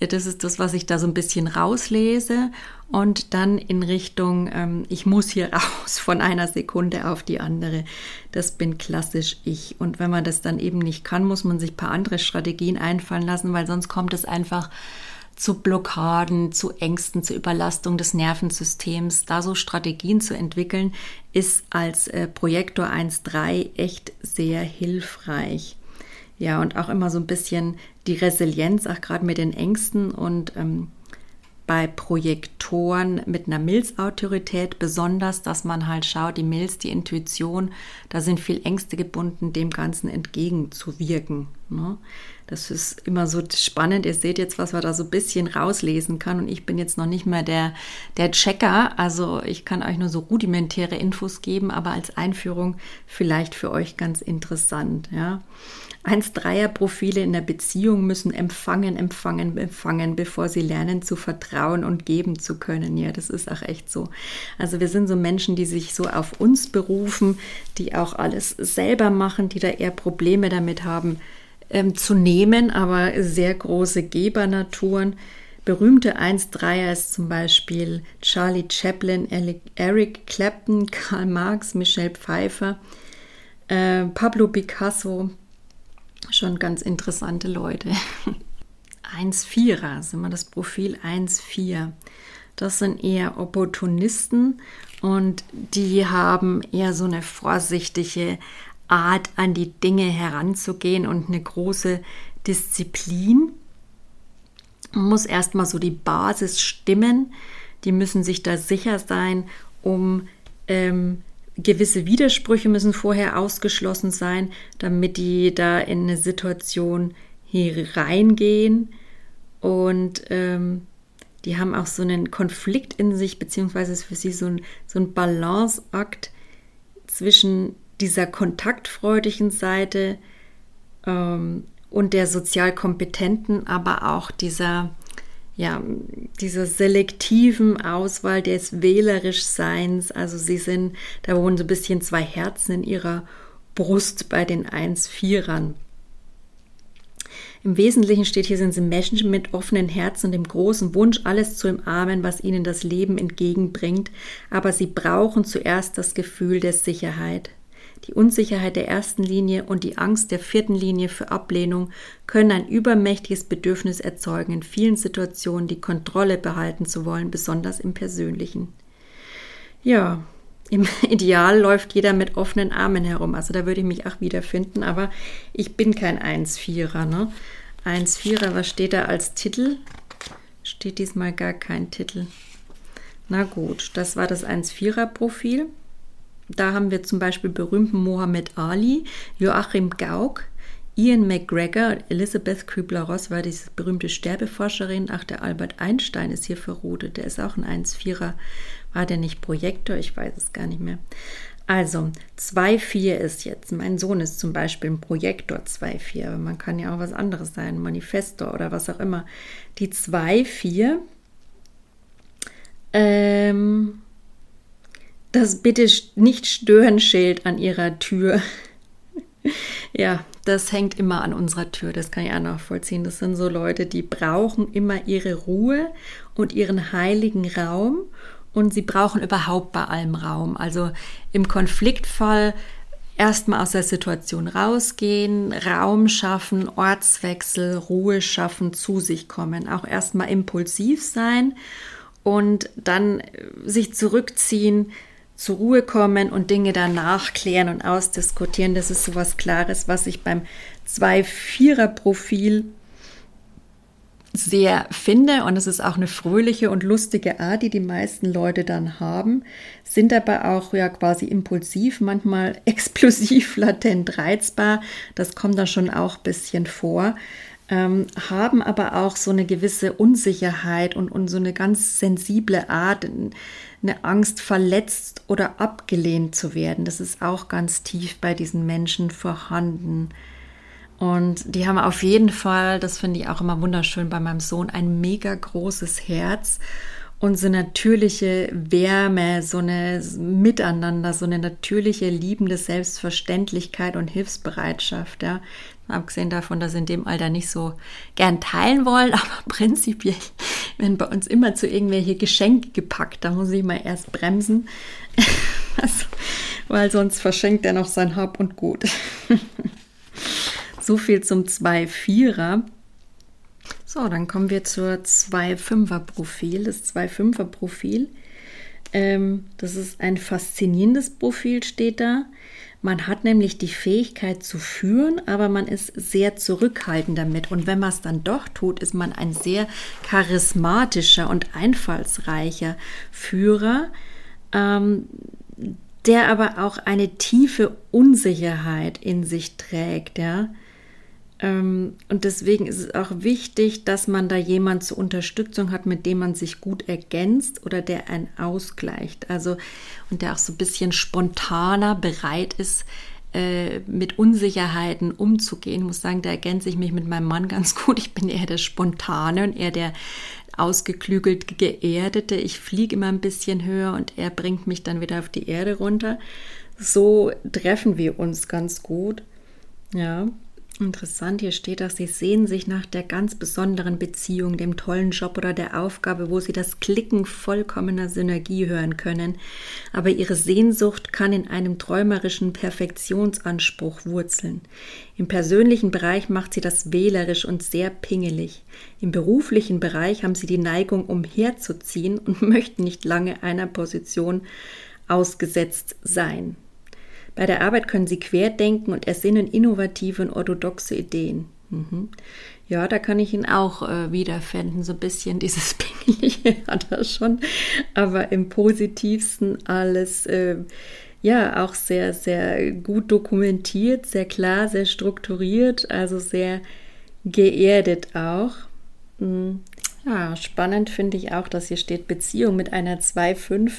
Speaker 1: Das ist das, was ich da so ein bisschen rauslese und dann in Richtung, ähm, ich muss hier raus von einer Sekunde auf die andere. Das bin klassisch ich. Und wenn man das dann eben nicht kann, muss man sich ein paar andere Strategien einfallen lassen, weil sonst kommt es einfach zu Blockaden, zu Ängsten, zu Überlastung des Nervensystems. Da so Strategien zu entwickeln, ist als äh, Projektor 1.3 echt sehr hilfreich. Ja, und auch immer so ein bisschen die Resilienz, auch gerade mit den Ängsten und ähm, bei Projektoren mit einer Milzautorität besonders, dass man halt schaut, die Milz, die Intuition, da sind viel Ängste gebunden, dem Ganzen entgegenzuwirken. Ne? Das ist immer so spannend. Ihr seht jetzt, was man da so ein bisschen rauslesen kann. Und ich bin jetzt noch nicht mehr der, der Checker. Also ich kann euch nur so rudimentäre Infos geben, aber als Einführung vielleicht für euch ganz interessant. Ja. 1-3er-Profile in der Beziehung müssen empfangen, empfangen, empfangen, bevor sie lernen zu vertrauen und geben zu können. Ja, das ist auch echt so. Also wir sind so Menschen, die sich so auf uns berufen, die auch alles selber machen, die da eher Probleme damit haben, ähm, zu nehmen, aber sehr große Gebernaturen. Berühmte 1-3er ist zum Beispiel Charlie Chaplin, Eric Clapton, Karl Marx, Michelle Pfeiffer, äh, Pablo Picasso. Schon ganz interessante Leute. 1-4er, sind wir das Profil 1-4. Das sind eher Opportunisten und die haben eher so eine vorsichtige Art, an die Dinge heranzugehen und eine große Disziplin. Man muss erstmal so die Basis stimmen. Die müssen sich da sicher sein, um ähm, gewisse Widersprüche müssen vorher ausgeschlossen sein, damit die da in eine Situation hier reingehen. Und ähm, die haben auch so einen Konflikt in sich, beziehungsweise ist für sie so ein, so ein Balanceakt zwischen dieser kontaktfreudigen Seite ähm, und der sozial kompetenten, aber auch dieser, ja, dieser selektiven Auswahl des wählerisch Seins. Also sie sind, da wohnen so ein bisschen zwei Herzen in ihrer Brust bei den 1-4ern. Im Wesentlichen steht hier, sind sie Menschen mit offenen Herzen und dem großen Wunsch, alles zu umarmen, was ihnen das Leben entgegenbringt, aber sie brauchen zuerst das Gefühl der Sicherheit. Die Unsicherheit der ersten Linie und die Angst der vierten Linie für Ablehnung können ein übermächtiges Bedürfnis erzeugen, in vielen Situationen die Kontrolle behalten zu wollen, besonders im Persönlichen. Ja, im Ideal läuft jeder mit offenen Armen herum. Also da würde ich mich auch wiederfinden, aber ich bin kein 1-4er. Ne? 1-4er, was steht da als Titel? Steht diesmal gar kein Titel. Na gut, das war das 1-4er-Profil. Da haben wir zum Beispiel berühmten Mohammed Ali, Joachim Gauck, Ian McGregor, Elizabeth Kübler-Ross war diese berühmte Sterbeforscherin. Ach, der Albert Einstein ist hier verrodet. Der ist auch ein 1-4er. War der nicht Projektor? Ich weiß es gar nicht mehr. Also, 2-4 ist jetzt, mein Sohn ist zum Beispiel ein Projektor 2-4, aber man kann ja auch was anderes sein, Manifestor oder was auch immer. Die 2-4, ähm, das bitte nicht stören Schild an ihrer Tür. ja, das hängt immer an unserer Tür, das kann ich auch nachvollziehen. Das sind so Leute, die brauchen immer ihre Ruhe und ihren heiligen Raum und sie brauchen überhaupt bei allem Raum. Also im Konfliktfall erstmal aus der Situation rausgehen, Raum schaffen, Ortswechsel, Ruhe schaffen, zu sich kommen, auch erstmal impulsiv sein und dann sich zurückziehen, zur Ruhe kommen und Dinge danach klären und ausdiskutieren. Das ist so was Klares, was ich beim 2-4er-Profil sehr finde und es ist auch eine fröhliche und lustige Art, die die meisten Leute dann haben, sind aber auch ja quasi impulsiv, manchmal explosiv, latent reizbar. Das kommt da schon auch ein bisschen vor. Ähm, haben aber auch so eine gewisse Unsicherheit und, und so eine ganz sensible Art, eine Angst, verletzt oder abgelehnt zu werden. Das ist auch ganz tief bei diesen Menschen vorhanden. Und die haben auf jeden Fall, das finde ich auch immer wunderschön bei meinem Sohn, ein mega großes Herz und so natürliche Wärme, so eine Miteinander, so eine natürliche liebende Selbstverständlichkeit und Hilfsbereitschaft. Ja. Abgesehen davon, dass sie in dem Alter nicht so gern teilen wollen, aber prinzipiell werden bei uns immer zu irgendwelche Geschenke gepackt. Da muss ich mal erst bremsen, also, weil sonst verschenkt er noch sein Hab und Gut. So viel zum 2-4er. So, dann kommen wir zur 2-5er-Profil. Das 2-5er-Profil, ähm, das ist ein faszinierendes Profil, steht da. Man hat nämlich die Fähigkeit zu führen, aber man ist sehr zurückhaltend damit. Und wenn man es dann doch tut, ist man ein sehr charismatischer und einfallsreicher Führer, ähm, der aber auch eine tiefe Unsicherheit in sich trägt. Ja? Ähm, und deswegen ist es auch wichtig, dass man da jemand zur Unterstützung hat, mit dem man sich gut ergänzt oder der einen ausgleicht. Also und der auch so ein bisschen spontaner bereit ist, äh, mit Unsicherheiten umzugehen. Ich muss sagen, da ergänze ich mich mit meinem Mann ganz gut. Ich bin eher der Spontane und eher der ausgeklügelt geerdete. Ich fliege immer ein bisschen höher und er bringt mich dann wieder auf die Erde runter. So treffen wir uns ganz gut. Ja. Interessant, hier steht dass Sie sehen sich nach der ganz besonderen Beziehung, dem tollen Job oder der Aufgabe, wo Sie das Klicken vollkommener Synergie hören können. Aber Ihre Sehnsucht kann in einem träumerischen Perfektionsanspruch wurzeln. Im persönlichen Bereich macht Sie das wählerisch und sehr pingelig. Im beruflichen Bereich haben Sie die Neigung, umherzuziehen und möchten nicht lange einer Position ausgesetzt sein. Bei der Arbeit können Sie querdenken und ersinnen innovative und orthodoxe Ideen. Mhm. Ja, da kann ich ihn auch äh, wiederfinden. So ein bisschen dieses Pingelige hat er schon, aber im positivsten alles. Äh, ja, auch sehr, sehr gut dokumentiert, sehr klar, sehr strukturiert, also sehr geerdet auch. Mhm. Ja, spannend finde ich auch, dass hier steht, Beziehung mit einer 2-5.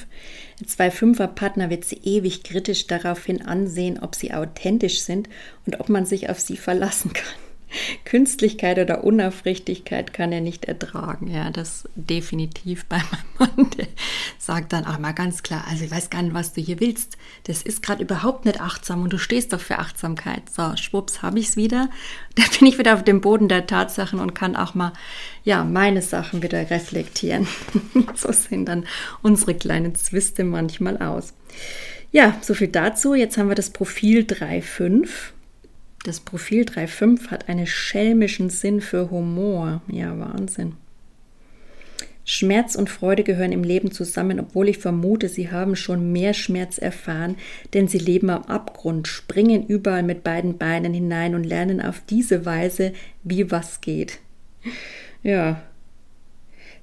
Speaker 1: 2-5er Partner wird sie ewig kritisch daraufhin ansehen, ob sie authentisch sind und ob man sich auf sie verlassen kann. Künstlichkeit oder Unaufrichtigkeit kann er nicht ertragen. Ja, das definitiv bei meinem Mann. Der sagt dann auch mal ganz klar, also ich weiß gar nicht, was du hier willst. Das ist gerade überhaupt nicht achtsam und du stehst doch für Achtsamkeit. So, schwupps, habe ich es wieder. Da bin ich wieder auf dem Boden der Tatsachen und kann auch mal, ja, meine Sachen wieder reflektieren. so sehen dann unsere kleinen Zwiste manchmal aus. Ja, so viel dazu. Jetzt haben wir das Profil 3.5. Das Profil 3.5 hat einen schelmischen Sinn für Humor. Ja, Wahnsinn. Schmerz und Freude gehören im Leben zusammen, obwohl ich vermute, sie haben schon mehr Schmerz erfahren, denn sie leben am Abgrund, springen überall mit beiden Beinen hinein und lernen auf diese Weise, wie was geht. Ja.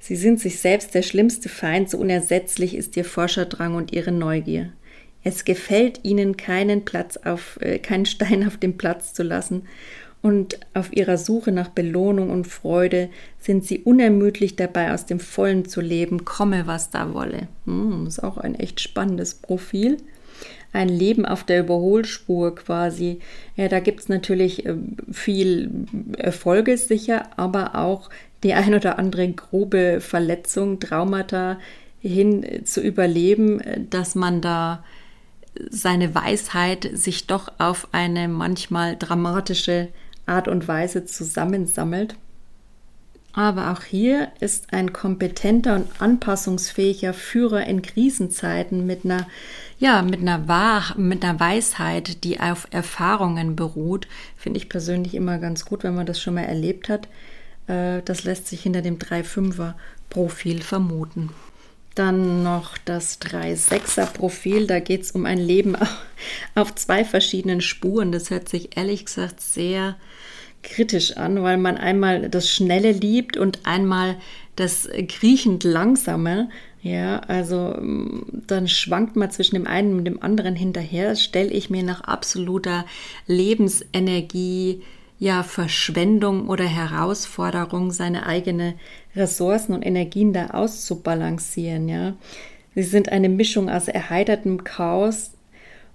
Speaker 1: Sie sind sich selbst der schlimmste Feind, so unersetzlich ist ihr Forscherdrang und ihre Neugier. Es gefällt ihnen keinen Platz auf, äh, keinen Stein auf dem Platz zu lassen. Und auf ihrer Suche nach Belohnung und Freude sind sie unermüdlich dabei, aus dem Vollen zu leben, komme was da wolle. Hm, ist auch ein echt spannendes Profil. Ein Leben auf der Überholspur quasi. Ja, da gibt es natürlich äh, viel Erfolge sicher, aber auch die ein oder andere grobe Verletzung, Traumata hin zu überleben, äh, dass man da seine Weisheit sich doch auf eine manchmal dramatische Art und Weise zusammensammelt. Aber auch hier ist ein kompetenter und anpassungsfähiger Führer in Krisenzeiten mit einer, ja, mit einer, Wahr mit einer Weisheit, die auf Erfahrungen beruht, finde ich persönlich immer ganz gut, wenn man das schon mal erlebt hat. Äh, das lässt sich hinter dem 3-5er Profil vermuten. Dann noch das 3-6er-Profil. Da geht es um ein Leben auf zwei verschiedenen Spuren. Das hört sich ehrlich gesagt sehr kritisch an, weil man einmal das Schnelle liebt und einmal das kriechend Langsame. Ja, also mm, dann schwankt man zwischen dem einen und dem anderen hinterher. Stelle ich mir nach absoluter Lebensenergie ja Verschwendung oder Herausforderung, seine eigene Ressourcen und Energien da auszubalancieren, ja. Sie sind eine Mischung aus erheitertem Chaos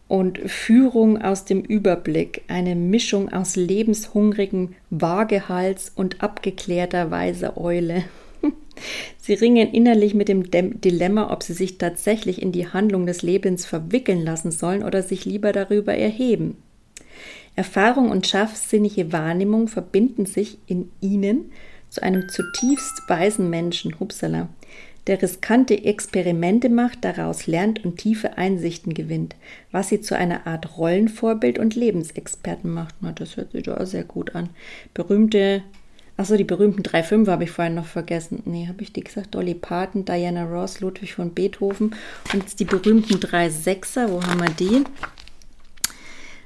Speaker 1: und Führung aus dem Überblick, eine Mischung aus lebenshungrigem Wagehals und abgeklärter weiser Eule. Sie ringen innerlich mit dem Dilemma, ob sie sich tatsächlich in die Handlung des Lebens verwickeln lassen sollen oder sich lieber darüber erheben. Erfahrung und scharfsinnige Wahrnehmung verbinden sich in ihnen zu einem zutiefst weisen Menschen, Hupsala, der riskante Experimente macht, daraus lernt und tiefe Einsichten gewinnt, was sie zu einer Art Rollenvorbild und Lebensexperten macht. Na, das hört sich doch sehr gut an. Berühmte, achso, die berühmten drei Fünfer habe ich vorhin noch vergessen. Nee, habe ich die gesagt? Dolly Parton, Diana Ross, Ludwig von Beethoven und jetzt die berühmten drei Sechser, wo haben wir die?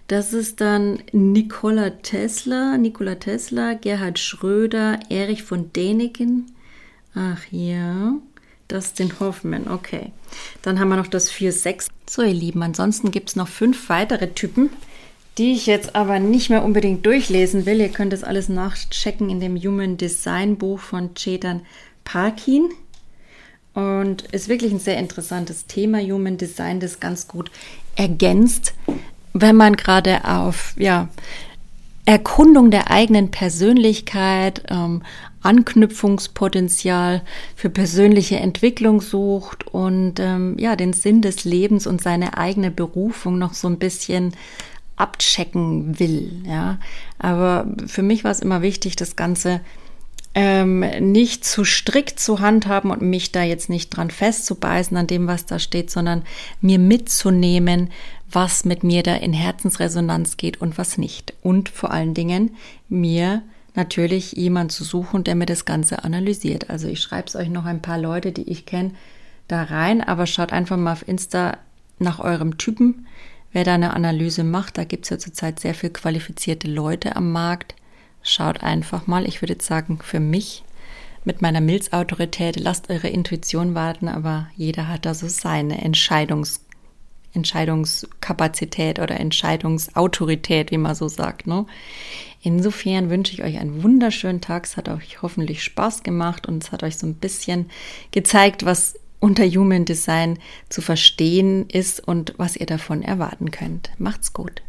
Speaker 1: Das ist dann Nikola Tesla, Nikola Tesla, Gerhard Schröder, Erich von Däniken. Ach ja, Dustin Hoffman, okay. Dann haben wir noch das 4-6. So, ihr Lieben, ansonsten gibt es noch fünf weitere Typen, die ich jetzt aber nicht mehr unbedingt durchlesen will. Ihr könnt das alles nachchecken in dem Human Design Buch von Chetan Parkin. Und ist wirklich ein sehr interessantes Thema, Human Design, das ganz gut ergänzt wenn man gerade auf ja, Erkundung der eigenen Persönlichkeit, ähm, Anknüpfungspotenzial für persönliche Entwicklung sucht und ähm, ja, den Sinn des Lebens und seine eigene Berufung noch so ein bisschen abchecken will. Ja, aber für mich war es immer wichtig, das Ganze ähm, nicht zu strikt zu handhaben und mich da jetzt nicht dran festzubeißen an dem, was da steht, sondern mir mitzunehmen, was mit mir da in Herzensresonanz geht und was nicht. Und vor allen Dingen mir natürlich jemand zu suchen, der mir das Ganze analysiert. Also ich schreibe es euch noch ein paar Leute, die ich kenne, da rein, aber schaut einfach mal auf Insta nach eurem Typen, wer da eine Analyse macht. Da gibt es ja zurzeit sehr viel qualifizierte Leute am Markt. Schaut einfach mal, ich würde jetzt sagen, für mich mit meiner Milzautorität, lasst eure Intuition warten, aber jeder hat da so seine Entscheidungs Entscheidungskapazität oder Entscheidungsautorität, wie man so sagt. Ne? Insofern wünsche ich euch einen wunderschönen Tag. Es hat euch hoffentlich Spaß gemacht und es hat euch so ein bisschen gezeigt, was unter Human Design zu verstehen ist und was ihr davon erwarten könnt. Macht's gut.